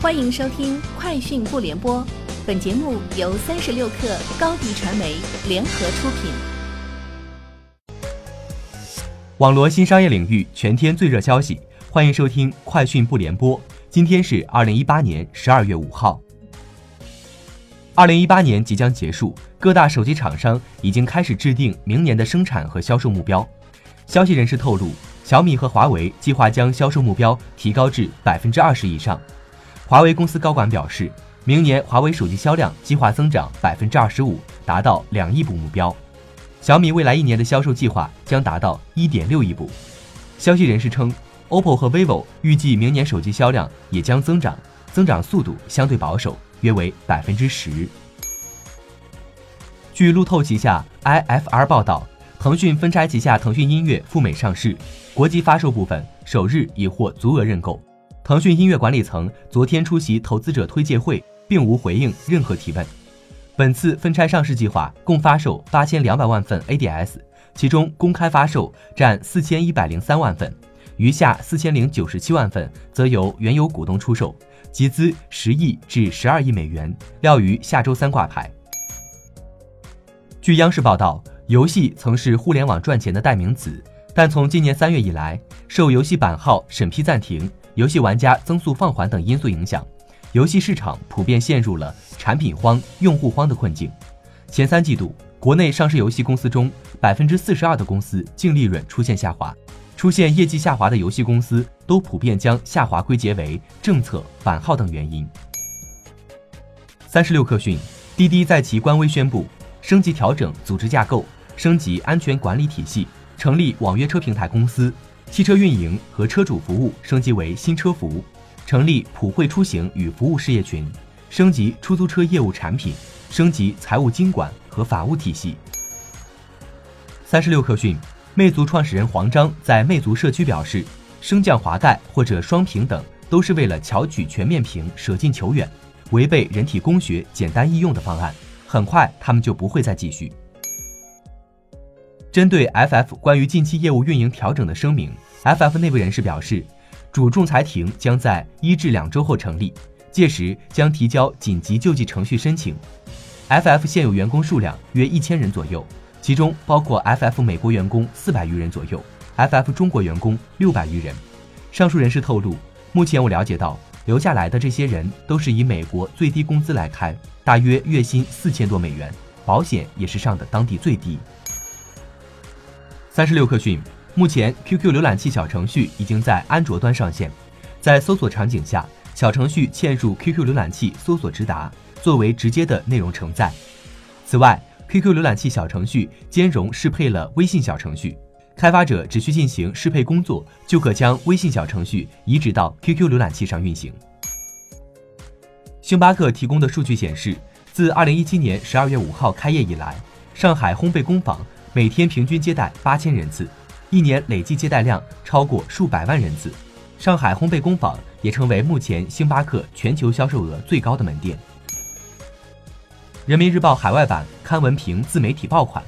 欢迎收听《快讯不联播》，本节目由三十六克高低传媒联合出品。网罗新商业领域全天最热消息，欢迎收听《快讯不联播》。今天是二零一八年十二月五号。二零一八年即将结束，各大手机厂商已经开始制定明年的生产和销售目标。消息人士透露，小米和华为计划将销售目标提高至百分之二十以上。华为公司高管表示，明年华为手机销量计划增长百分之二十五，达到两亿部目标。小米未来一年的销售计划将达到一点六亿部。消息人士称，OPPO 和 vivo 预计明年手机销量也将增长，增长速度相对保守，约为百分之十。据路透旗下 IFR 报道，腾讯分拆旗下腾讯音乐赴美上市，国际发售部分首日已获足额认购。腾讯音乐管理层昨天出席投资者推介会，并无回应任何提问。本次分拆上市计划共发售八千两百万份 ADS，其中公开发售占四千一百零三万份，余下四千零九十七万份则由原有股东出售，集资十亿至十二亿美元，料于下周三挂牌。据央视报道，游戏曾是互联网赚钱的代名词，但从今年三月以来，受游戏版号审批暂停。游戏玩家增速放缓等因素影响，游戏市场普遍陷入了产品荒、用户荒的困境。前三季度，国内上市游戏公司中，百分之四十二的公司净利润出现下滑。出现业绩下滑的游戏公司都普遍将下滑归结为政策、版号等原因。三十六氪讯，滴滴在其官微宣布，升级调整组织架构，升级安全管理体系，成立网约车平台公司。汽车运营和车主服务升级为新车服务，成立普惠出行与服务事业群，升级出租车业务产品，升级财务经管和法务体系。三十六氪讯，魅族创始人黄章在魅族社区表示，升降滑盖或者双屏等都是为了巧取全面屏舍近求远，违背人体工学简单易用的方案，很快他们就不会再继续。针对 FF 关于近期业务运营调整的声明，FF 内部人士表示，主仲裁庭将在一至两周后成立，届时将提交紧急救济程序申请。FF 现有员工数量约一千人左右，其中包括 FF 美国员工四百余人左右，FF 中国员工六百余人。上述人士透露，目前我了解到，留下来的这些人都是以美国最低工资来开，大约月薪四千多美元，保险也是上的当地最低。三十六氪讯，目前 QQ 浏览器小程序已经在安卓端上线，在搜索场景下，小程序嵌入 QQ 浏览器搜索直达，作为直接的内容承载。此外，QQ 浏览器小程序兼容适配了微信小程序，开发者只需进行适配工作，就可将微信小程序移植到 QQ 浏览器上运行。星巴克提供的数据显示，自二零一七年十二月五号开业以来，上海烘焙工坊。每天平均接待八千人次，一年累计接待量超过数百万人次。上海烘焙工坊也成为目前星巴克全球销售额最高的门店。人民日报海外版刊文评自媒体爆款：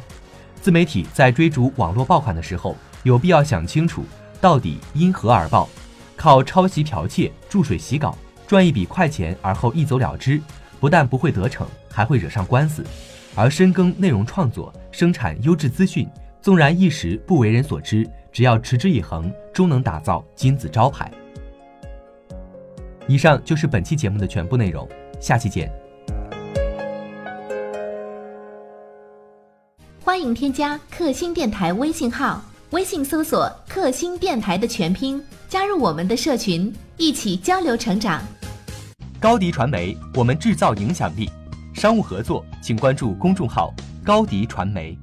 自媒体在追逐网络爆款的时候，有必要想清楚到底因何而爆。靠抄袭剽窃、注水洗稿赚一笔快钱而后一走了之，不但不会得逞，还会惹上官司。而深耕内容创作，生产优质资讯，纵然一时不为人所知，只要持之以恒，终能打造金字招牌。以上就是本期节目的全部内容，下期见。欢迎添加克星电台微信号，微信搜索“克星电台”的全拼，加入我们的社群，一起交流成长。高迪传媒，我们制造影响力。商务合作，请关注公众号“高迪传媒”。